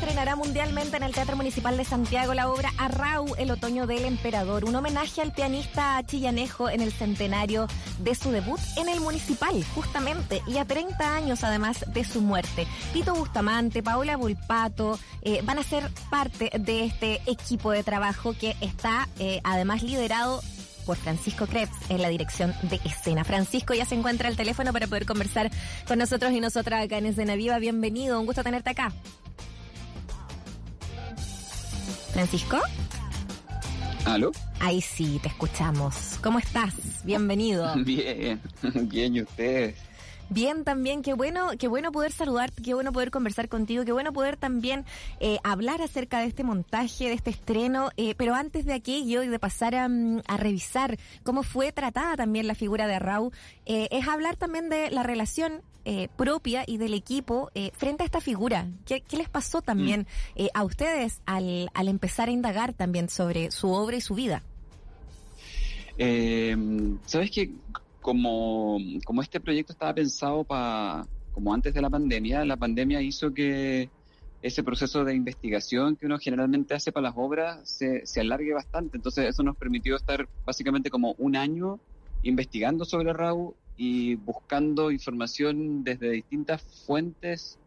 estrenará mundialmente en el Teatro Municipal de Santiago la obra Arrau, el otoño del emperador, un homenaje al pianista chillanejo en el centenario de su debut en el municipal, justamente, y a 30 años además de su muerte. Tito Bustamante, Paola Bulpato eh, van a ser parte de este equipo de trabajo que está eh, además liderado por Francisco Krebs en la dirección de escena. Francisco ya se encuentra al teléfono para poder conversar con nosotros y nosotras acá en Escena Viva. Bienvenido, un gusto tenerte acá. Francisco. ¿Aló? Ahí sí, te escuchamos. ¿Cómo estás? Bienvenido. Bien, bien, ¿y ustedes? Bien, también, qué bueno, qué bueno poder saludarte, qué bueno poder conversar contigo, qué bueno poder también eh, hablar acerca de este montaje, de este estreno, eh, pero antes de aquello y de pasar a, mm, a, revisar cómo fue tratada también la figura de Raúl, eh, es hablar también de la relación eh, propia y del equipo eh, frente a esta figura. ¿Qué, qué les pasó también mm. a ustedes al, al empezar a indagar también sobre su obra y su vida? Sabes que como, como este proyecto estaba pensado para, como antes de la pandemia, la pandemia hizo que ese proceso de investigación que uno generalmente hace para las obras se, se alargue bastante. Entonces eso nos permitió estar básicamente como un año investigando sobre Raúl y buscando información desde distintas fuentes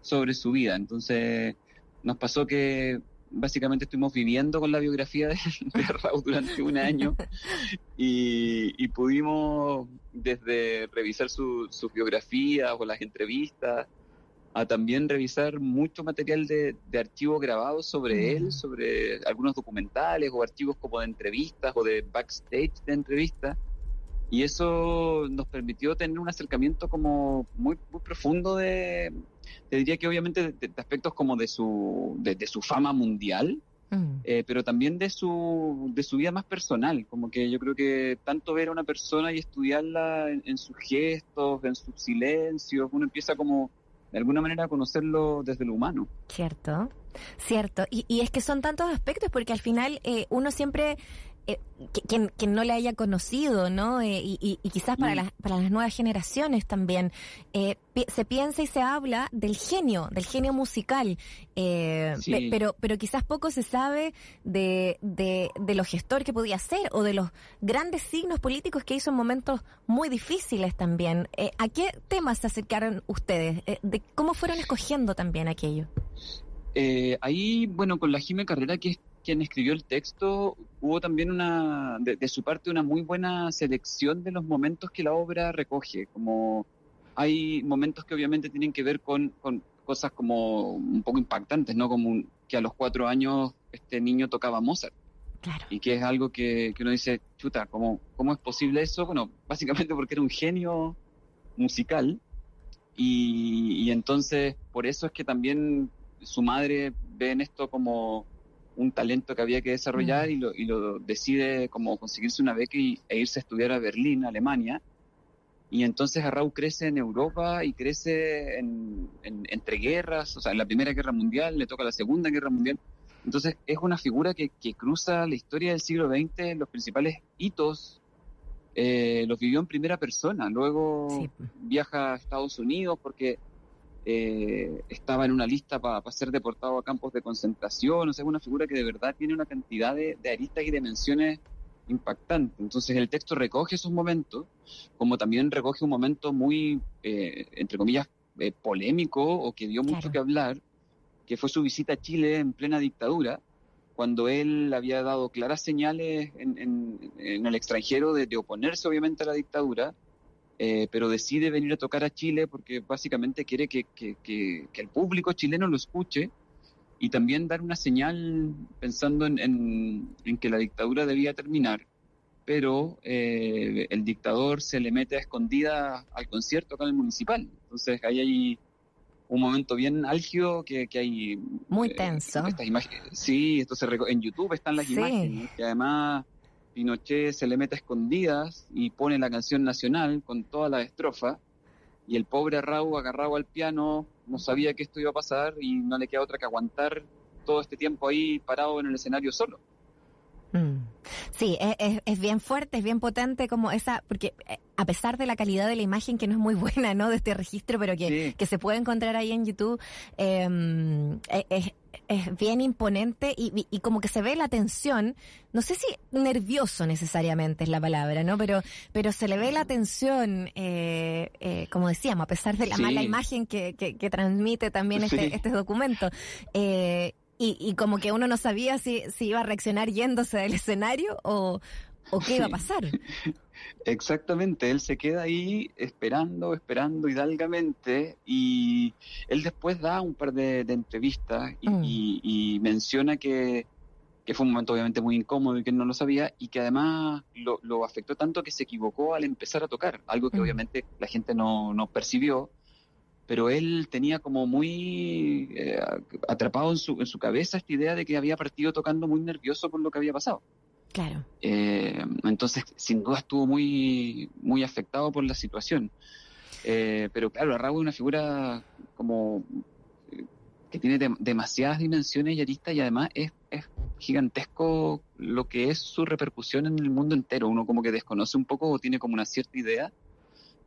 sobre su vida. Entonces nos pasó que básicamente estuvimos viviendo con la biografía de, de Raúl durante un año y, y pudimos desde revisar sus su biografías o las entrevistas a también revisar mucho material de, de archivo grabado sobre él, sobre algunos documentales o archivos como de entrevistas o de backstage de entrevistas. Y eso nos permitió tener un acercamiento como muy, muy profundo de, te diría que obviamente de, de aspectos como de su, de, de su fama mundial, mm. eh, pero también de su, de su vida más personal, como que yo creo que tanto ver a una persona y estudiarla en, en sus gestos, en sus silencios, uno empieza como de alguna manera a conocerlo desde lo humano. Cierto, cierto. Y, y es que son tantos aspectos porque al final eh, uno siempre eh, quien, quien, no le haya conocido, ¿no? Eh, y, y, y, quizás para, las, para las nuevas generaciones también, eh, se piensa y se habla del genio, del genio musical, eh, sí. pe, pero, pero quizás poco se sabe de, de, de lo gestor que podía ser o de los grandes signos políticos que hizo en momentos muy difíciles también. ¿A qué temas se acercaron ustedes? ¿De cómo fueron escogiendo también aquello? ahí, bueno, con la Jime Carrera, que es quien escribió el texto, hubo también una, de, de, su parte, una muy buena selección de los momentos que la obra recoge. Como hay momentos que obviamente tienen que ver con, con cosas como un poco impactantes, ¿no? Como un, que a los cuatro años este niño tocaba Mozart. Claro. Y que es algo que, que uno dice, chuta, ¿cómo, ¿cómo es posible eso? Bueno, básicamente porque era un genio musical. Y, y entonces, por eso es que también su madre ve en esto como un talento que había que desarrollar mm. y, lo, y lo decide como conseguirse una beca y, e irse a estudiar a Berlín, Alemania. Y entonces Arrau crece en Europa y crece en, en, entre guerras, o sea, en la Primera Guerra Mundial, le toca la Segunda Guerra Mundial. Entonces es una figura que, que cruza la historia del siglo XX, los principales hitos eh, los vivió en primera persona. Luego sí. viaja a Estados Unidos porque eh, estaba en una lista para pa ser deportado a campos de concentración, o sea, una figura que de verdad tiene una cantidad de, de aristas y dimensiones impactantes. Entonces el texto recoge esos momentos, como también recoge un momento muy, eh, entre comillas, eh, polémico o que dio mucho claro. que hablar, que fue su visita a Chile en plena dictadura, cuando él había dado claras señales en, en, en el extranjero de, de oponerse obviamente a la dictadura, eh, pero decide venir a tocar a Chile porque básicamente quiere que, que, que, que, el público chileno lo escuche y también dar una señal pensando en, en, en que la dictadura debía terminar, pero eh, el dictador se le mete a escondida al concierto acá en el municipal. Entonces ahí hay un momento bien álgido que, que hay... Muy tenso. Eh, estas imágenes, sí, esto se en YouTube están las sí. imágenes, que además Pinochet se le mete a escondidas y pone la canción nacional con toda la estrofa y el pobre Raúl agarrado al piano no sabía que esto iba a pasar y no le queda otra que aguantar todo este tiempo ahí parado en el escenario solo. Mm. Sí, es, es, bien fuerte, es bien potente como esa, porque eh, a pesar de la calidad de la imagen que no es muy buena, ¿no? De este registro, pero que, que se puede encontrar ahí en YouTube, em, e, es, es, bien imponente y, y, como que se ve la tensión, no sé si nervioso necesariamente es la palabra, ¿no? Pero, pero se le ve la tensión, eh, eh, como decíamos, a pesar de la mala imagen que, que, que, transmite también este, este documento. Eh, y, y como que uno no sabía si, si iba a reaccionar yéndose del escenario o, o qué iba a pasar. Exactamente, él se queda ahí esperando, esperando hidalgamente y él después da un par de, entrevistas mm. y, menciona que, fue un momento obviamente muy incómodo y que él no lo sabía y que además lo, afectó tanto que se equivocó al empezar a tocar, algo que mm. obviamente la gente no, no percibió pero él tenía como muy eh, atrapado en su, en su cabeza esta idea de que había partido tocando muy nervioso por lo que había pasado. Claro. Eh, entonces, sin duda estuvo muy, muy afectado por la situación. Eh, pero claro, Raúl es una figura como que tiene demasiadas dimensiones y aristas y además es, es gigantesco lo que es su repercusión en el mundo entero. Uno como que desconoce un poco o tiene como una cierta idea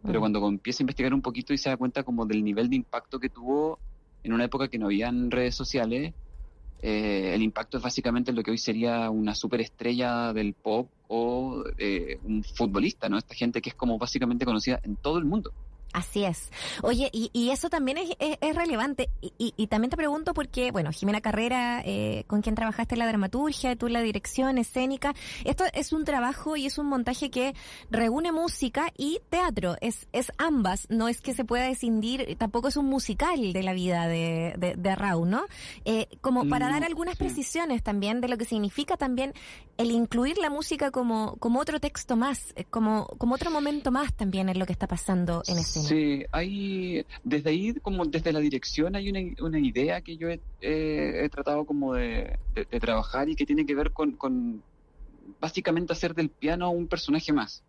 pero mm. cuando empieza a investigar un poquito y se da cuenta como del nivel de impacto que tuvo en una época que no habían redes sociales, eh, el impacto es básicamente lo que hoy sería una superestrella del pop o eh, un futbolista, ¿no? Esta gente que es como básicamente conocida en todo el mundo. Así es. Oye, y, eso también es, es, relevante. Y, y, también te pregunto porque, bueno, Jimena Carrera, eh, con quien trabajaste en la dramaturgia, tú la dirección escénica, esto es un trabajo y es un montaje que reúne música y teatro. Es, es ambas, no es que se pueda escindir, tampoco es un musical de la vida de, de, de Raúl, ¿no? Eh, como para dar algunas precisiones también de lo que significa también el incluir la música como, como otro texto más, eh, como, como otro momento más también en lo que está pasando en escena. Sí, hay, desde ahí, como desde la dirección, hay una, una idea que yo he, tratado como de, trabajar y que tiene que ver con, con básicamente hacer del piano un personaje más.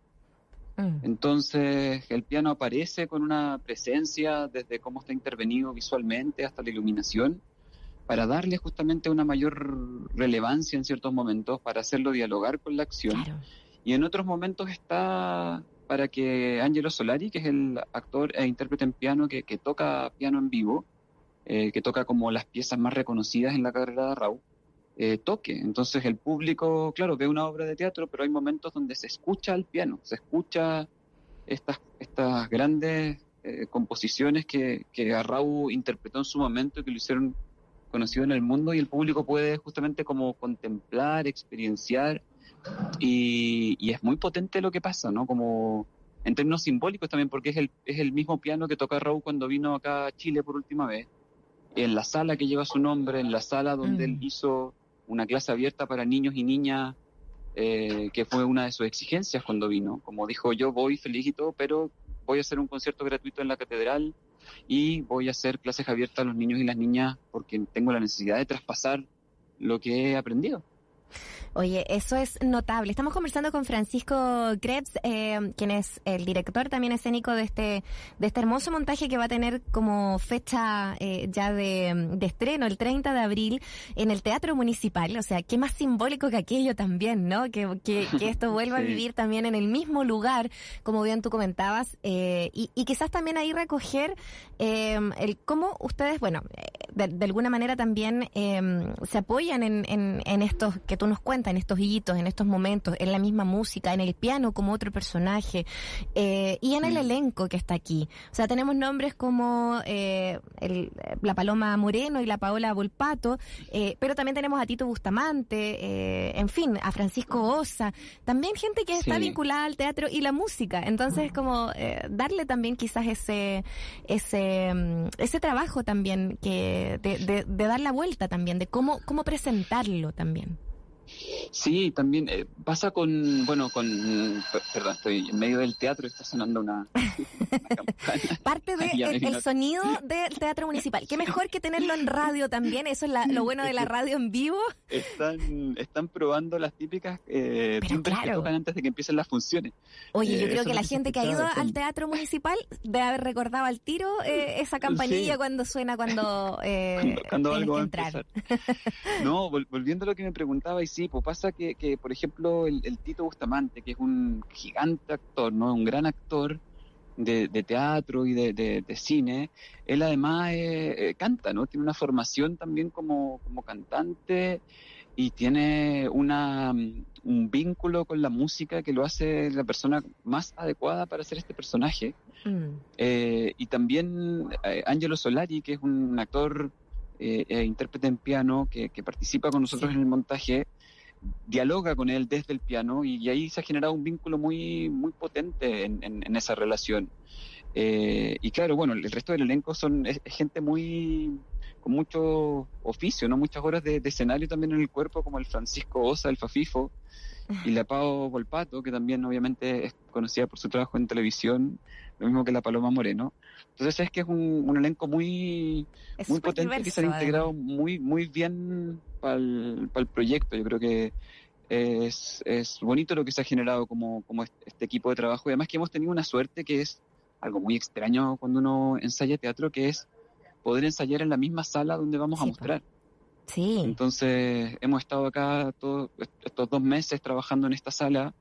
Mm. Entonces, el piano aparece con una presencia desde cómo está intervenido visualmente hasta la iluminación, para darle justamente una mayor relevancia en ciertos momentos, para hacerlo dialogar con la acción. Y en otros momentos está para que Angelo Solari, que es el actor e intérprete en piano que, toca piano en vivo, eh, que toca como las piezas más reconocidas en la carrera de Raúl, eh, toque. Entonces el público, claro, ve una obra de teatro, pero hay momentos donde se escucha el piano, se escucha estas, estas grandes eh, composiciones que, que Raúl interpretó en su momento y que lo hicieron conocido en el mundo y el público puede justamente como contemplar, experienciar y, es muy potente lo que pasa, ¿no? Como en términos simbólicos también, porque es el, es el mismo piano que toca Raúl cuando vino acá a Chile por última vez, en la sala que lleva su nombre, en la sala donde él mm. hizo una clase abierta para niños y niñas, eh, que fue una de sus exigencias cuando vino. Como dijo, yo voy feliz y todo, pero voy a hacer un concierto gratuito en la catedral y voy a hacer clases abiertas a los niños y las niñas porque tengo la necesidad de traspasar lo que he aprendido. Oye, eso es notable. Estamos conversando con Francisco Krebs, eh, quien es el director también escénico de este, de este hermoso montaje que va a tener como fecha eh, ya de, estreno, el 30 de abril, en el Teatro Municipal. O sea, qué más simbólico que aquello también, ¿no? Que, que, esto vuelva a vivir también en el mismo lugar, como bien tú comentabas, eh, y, y, quizás también ahí recoger el cómo ustedes, bueno, de, alguna manera también se apoyan en, en, en estos que tú nos cuentas en estos hitos, en estos momentos, en la misma música, en el piano como otro personaje eh, y en el elenco que está aquí. O sea, tenemos nombres como eh, la Paloma Moreno y la Paola Volpato, eh, pero también tenemos a Tito Bustamante, en fin, a Francisco Osa, también gente que está vinculada al teatro y la música. Entonces, como darle también quizás ese ese mm, ese trabajo también que de, de, de dar la vuelta también, de cómo cómo presentarlo también. Sí, también eh, pasa con, bueno, con, perdón, estoy en medio del teatro está sonando una, Parte del de sonido del teatro municipal. Qué mejor que tenerlo en radio también, eso es lo bueno de la radio en vivo. Están, están probando las típicas eh, que tocan antes de que empiecen las funciones. Oye, yo eh, creo que la gente que ha ido al teatro municipal debe haber recordado al tiro eh, esa campanilla cuando suena cuando, cuando, algo va a no, volviendo a lo que me preguntaba, y sí, pues pasa que, que por ejemplo, el, Tito Bustamante, que es un gigante actor, ¿no? Un gran actor de, teatro y de, cine, él además eh, eh, canta, ¿no? Tiene una formación también como, como cantante y tiene una, un vínculo con la música que lo hace la persona más adecuada para hacer este personaje. Mm. Eh, y también Angelo Solari, que es un actor eh, eh, intérprete en piano que, participa con nosotros en el montaje, dialoga con él desde el piano y, ahí se ha generado un vínculo muy, muy potente en, esa relación. Eh, y claro, bueno, el resto del elenco son gente muy con mucho oficio, no muchas horas de, escenario también en el cuerpo, como el Francisco Osa, el Fafifo, y la Pau Volpato, que también obviamente es conocida por su trabajo en televisión, lo mismo que la Paloma Moreno. Entonces es que es un, elenco muy, muy potente que se ha integrado muy, muy bien para el, proyecto. Yo creo que es, es, bonito lo que se ha generado como, como este equipo de trabajo y además que hemos tenido una suerte que es algo muy extraño cuando uno ensaya teatro, que es poder ensayar en la misma sala donde vamos a mostrar. Sí. Entonces hemos estado acá todos estos dos meses trabajando en esta sala,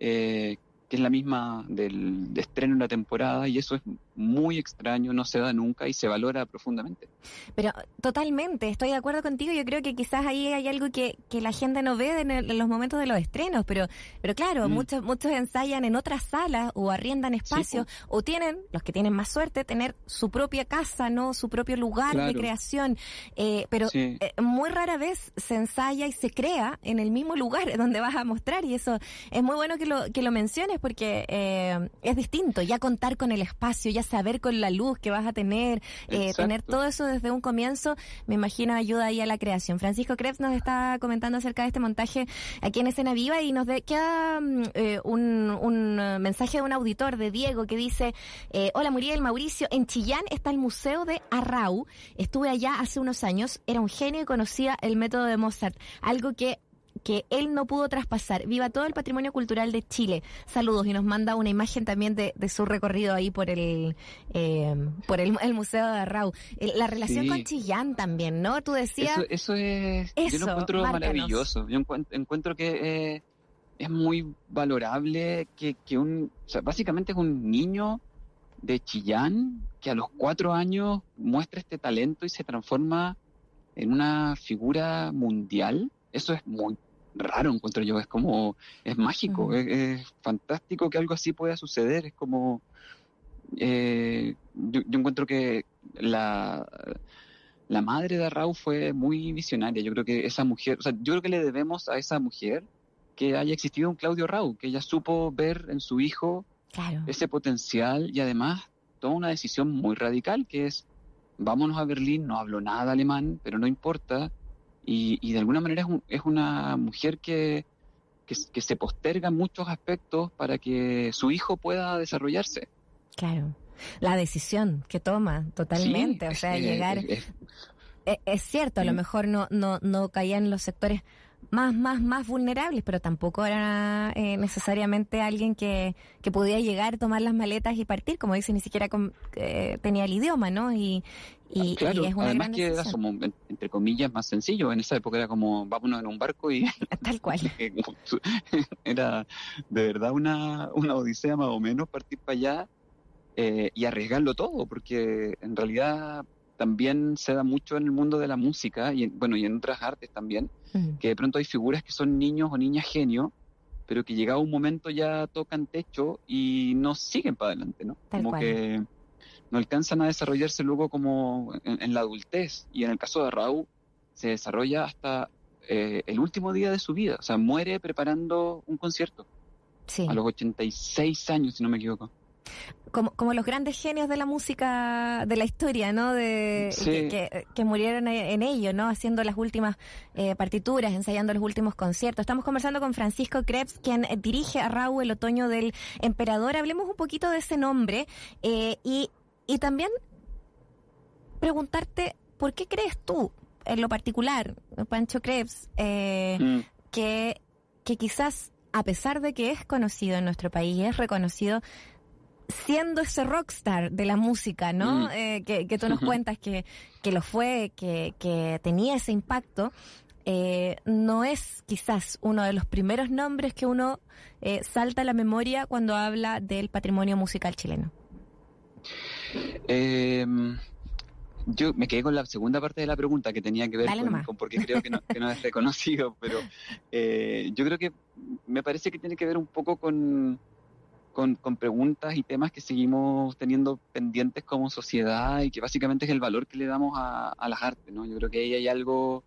eh, que es la misma del de estreno en la temporada y eso es muy extraño, no se da nunca y se valora profundamente. Pero totalmente, estoy de acuerdo contigo. Yo creo que quizás ahí hay algo que, que la gente no ve en, los momentos de los estrenos, pero, pero claro, mm. muchos, muchos ensayan en otras salas o arriendan espacios o tienen, los que tienen más suerte, tener su propia casa, no su propio lugar de creación. Eh, pero eh, muy rara vez se ensaya y se crea en el mismo lugar donde vas a mostrar y eso es muy bueno que lo, que lo menciones porque eh, es distinto, ya contar con el espacio, ya saber con la luz que vas a tener, eh, tener todo eso desde un comienzo, me imagino ayuda ahí a la creación. Francisco Krebs nos está comentando acerca de este montaje aquí en Escena Viva y nos queda mm, eh, un, un, mensaje de un auditor de Diego que dice, eh, hola Muriel, Mauricio, en Chillán está el Museo de Arrau, estuve allá hace unos años, era un genio y conocía el método de Mozart, algo que que él no pudo traspasar. Viva todo el patrimonio cultural de Chile. Saludos y nos manda una imagen también de, su recorrido ahí por el eh, por el, Museo de Arrau. Eh, la relación con Chillán también, ¿no? Tú decías... Eso, es... yo lo encuentro maravilloso. Yo encuentro, que eh, es muy valorable que, que un... O sea, básicamente es un niño de Chillán que a los cuatro años muestra este talento y se transforma en una figura mundial. Eso es muy raro, encuentro yo. Es como, es mágico, es, fantástico que algo así pueda suceder. Es como, eh, yo, encuentro que la, la madre de Raúl fue muy visionaria. Yo creo que esa mujer, o sea, yo creo que le debemos a esa mujer que haya existido un Claudio Raúl, que ella supo ver en su hijo ese potencial y además toma una decisión muy radical, que es, vámonos a Berlín, no hablo nada alemán, pero no importa, y, de alguna manera es, una mujer que, que, se posterga en muchos aspectos para que su hijo pueda desarrollarse. Claro. La decisión que toma totalmente, o sea, llegar... E, es, cierto, a lo mejor no, no, no caía en los sectores más, más, más vulnerables, pero tampoco era eh, necesariamente alguien que, que podía llegar, tomar las maletas y partir, como dice, ni siquiera eh, tenía el idioma, ¿no? Y, y, claro, es una además que era como, entre comillas, más sencillo. En esa época era como, vámonos en un barco y... Tal cual. era de verdad una, una odisea más o menos partir para allá eh, y arriesgarlo todo, porque en realidad también se da mucho en el mundo de la música y en, bueno y en otras artes también mm. que de pronto hay figuras que son niños o niñas genio pero que llegado un momento ya tocan techo y no siguen para adelante no como que no alcanzan a desarrollarse luego como en, la adultez. Y en el caso de Raúl se desarrolla hasta eh, el último día de su vida. O sea muere preparando un concierto a los 86 años si no me equivoco como, como los grandes genios de la música de la historia, ¿no? De, que, murieron en ello, ¿no? Haciendo las últimas eh, partituras, ensayando los últimos conciertos. Estamos conversando con Francisco Krebs, quien dirige a Raúl el otoño del emperador. Hablemos un poquito de ese nombre eh, y, y también preguntarte, ¿por qué crees tú, en lo particular, Pancho Krebs, eh, mm. que, que quizás, a pesar de que es conocido en nuestro país, es reconocido, siendo ese rockstar de la música, ¿no? Eh, que, tú nos cuentas que, que lo fue, que, que tenía ese impacto. eh, no es quizás uno de los primeros nombres que uno eh, salta a la memoria cuando habla del patrimonio musical chileno. Eh, yo me quedé con la segunda parte de la pregunta que tenía que ver con, porque creo que no, es reconocido, pero eh, yo creo que me parece que tiene que ver un poco con, con, preguntas y temas que seguimos teniendo pendientes como sociedad y que básicamente es el valor que le damos a, las artes, ¿no? Yo creo que ahí hay algo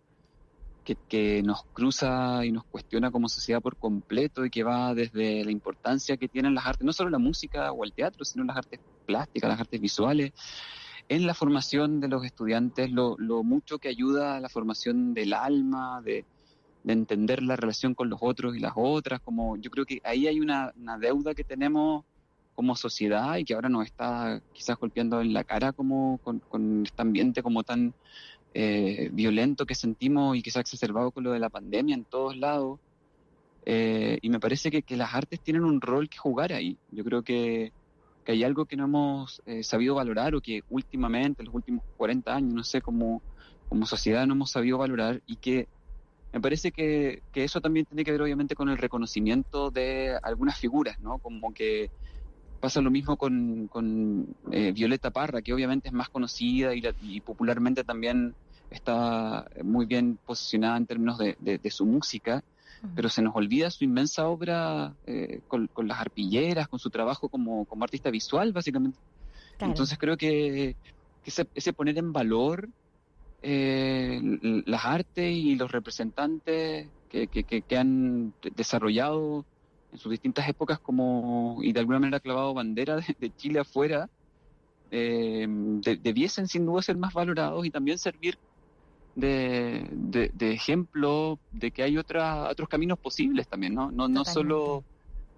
que, que, nos cruza y nos cuestiona como sociedad por completo y que va desde la importancia que tienen las artes, no solo la música o el teatro, sino las artes plásticas, las artes visuales en la formación de los estudiantes, lo, mucho que ayuda a la formación del alma, de, entender la relación con los otros y las otras, como yo creo que ahí hay una, deuda que tenemos como sociedad y que ahora nos está quizás golpeando en la cara como con, este ambiente como tan eh, violento que sentimos y ha exacerbado con lo de la pandemia en todos lados. Eh, y me parece que, que, las artes tienen un rol que jugar ahí. Yo creo que, que hay algo que no hemos eh, sabido valorar o que últimamente, en los últimos 40 años, no sé, como, como sociedad no hemos sabido valorar y que me parece que, que, eso también tiene que ver obviamente con el reconocimiento de algunas figuras, ¿no? Como que pasa lo mismo con, con eh, Violeta Parra, que obviamente es más conocida y, y, popularmente también está muy bien posicionada en términos de, de su música, pero se nos olvida su inmensa obra eh, con, las arpilleras, con su trabajo como, como artista visual, básicamente. Entonces creo que, ese, poner en valor eh, las artes y los representantes que, que, han desarrollado en sus distintas épocas como y de alguna manera clavado bandera de, Chile afuera, eh, debiesen sin duda ser más valorados y también servir de, de, ejemplo de que hay otra, otros caminos posibles también, ¿no? No, no solo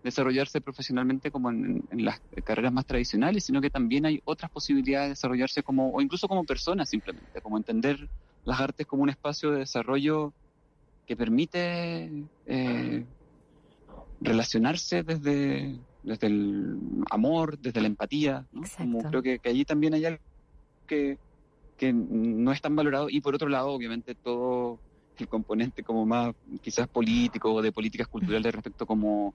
desarrollarse profesionalmente como en, las carreras más tradicionales, sino que también hay otras posibilidades de desarrollarse como, o incluso como persona simplemente, como entender las artes como un espacio de desarrollo que permite eh, relacionarse desde, desde el amor, desde la empatía. Como creo que, que allí también hay algo que, que no es tan valorado y por otro lado, obviamente, todo el componente como más quizás político, de políticas culturales respecto como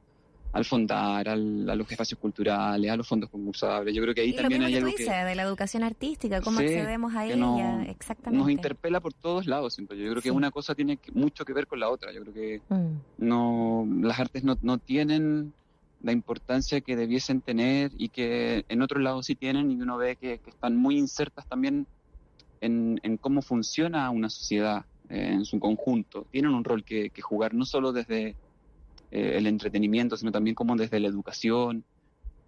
al fondar, al, a los espacios culturales, a los fondos concursables. Yo creo que ahí también hay algo que, de la educación artística, cómo accedemos a ella, exactamente. Nos interpela por todos lados, siempre. Yo creo que una cosa tiene mucho que ver con la otra. Yo creo que mm. no las artes no, no tienen la importancia que debiesen tener y que en otros lados sí tienen y uno ve que, que están muy insertas también en, cómo funciona una sociedad eh, en su conjunto. Tienen un rol que, jugar no solo desde eh, el entretenimiento, sino también como desde la educación.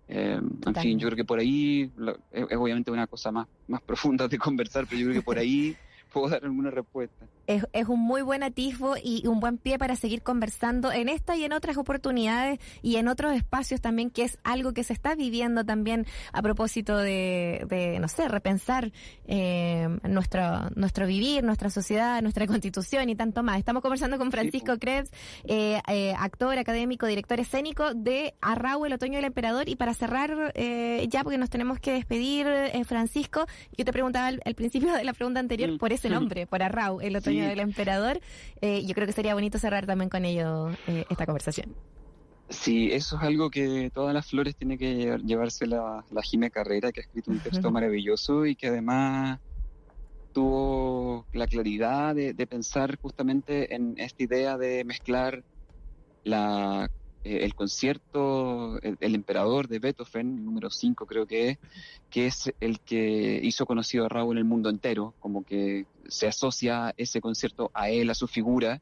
Eh, en fin, yo creo que por ahí es, es, obviamente una cosa más, más profunda de conversar, pero yo creo que por ahí puedo dar alguna respuesta. Es, es, un muy buen atisbo y un buen pie para seguir conversando en esta y en otras oportunidades y en otros espacios también, que es algo que se está viviendo también a propósito de, de no sé, repensar eh, nuestro, nuestro vivir, nuestra sociedad, nuestra constitución y tanto más. Estamos conversando con Francisco Krebs, eh, eh, actor, académico, director escénico de Arrau, el otoño del emperador. Y para cerrar, eh, ya porque nos tenemos que despedir, Francisco, yo te preguntaba al, principio de la pregunta anterior mm. por ese nombre, por Arrau, el otoño del Emperador. Eh, yo creo que sería bonito cerrar también con ello eh, esta conversación. Sí, eso es algo que todas las flores tiene que llevarse la, la Jime Carrera, que ha escrito un texto maravilloso y que además tuvo la claridad de, pensar justamente en esta idea de mezclar la, eh, el concierto, el, emperador de Beethoven, número 5 creo que es, que es el que hizo conocido a Raúl en el mundo entero, como que se asocia ese concierto a él, a su figura,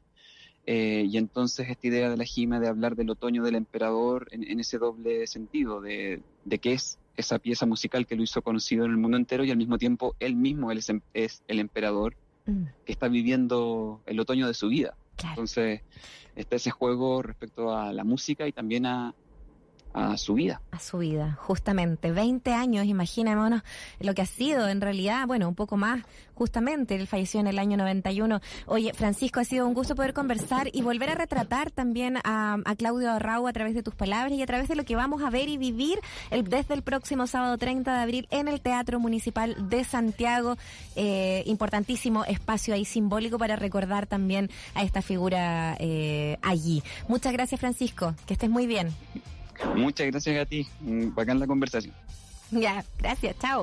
eh, y entonces esta idea de la Jima de hablar del otoño del emperador en, ese doble sentido, de, de que es esa pieza musical que lo hizo conocido en el mundo entero y al mismo tiempo él mismo él es, el emperador mm. que está viviendo el otoño de su vida. Entonces está ese juego respecto a la música y también a, a su vida. A su vida, justamente. 20 años, imaginémonos lo que ha sido en realidad, bueno, un poco más, justamente, él falleció en el año 91. Oye, Francisco, ha sido un gusto poder conversar y volver a retratar también a, Claudio Arrau a través de tus palabras y a través de lo que vamos a ver y vivir el, desde el próximo sábado 30 de abril en el Teatro Municipal de Santiago. Eh, importantísimo espacio ahí simbólico para recordar también a esta figura eh, allí. Muchas gracias, Francisco. Que estés muy bien. Muchas gracias a ti. Bacán la conversación. Ya, gracias. Chao.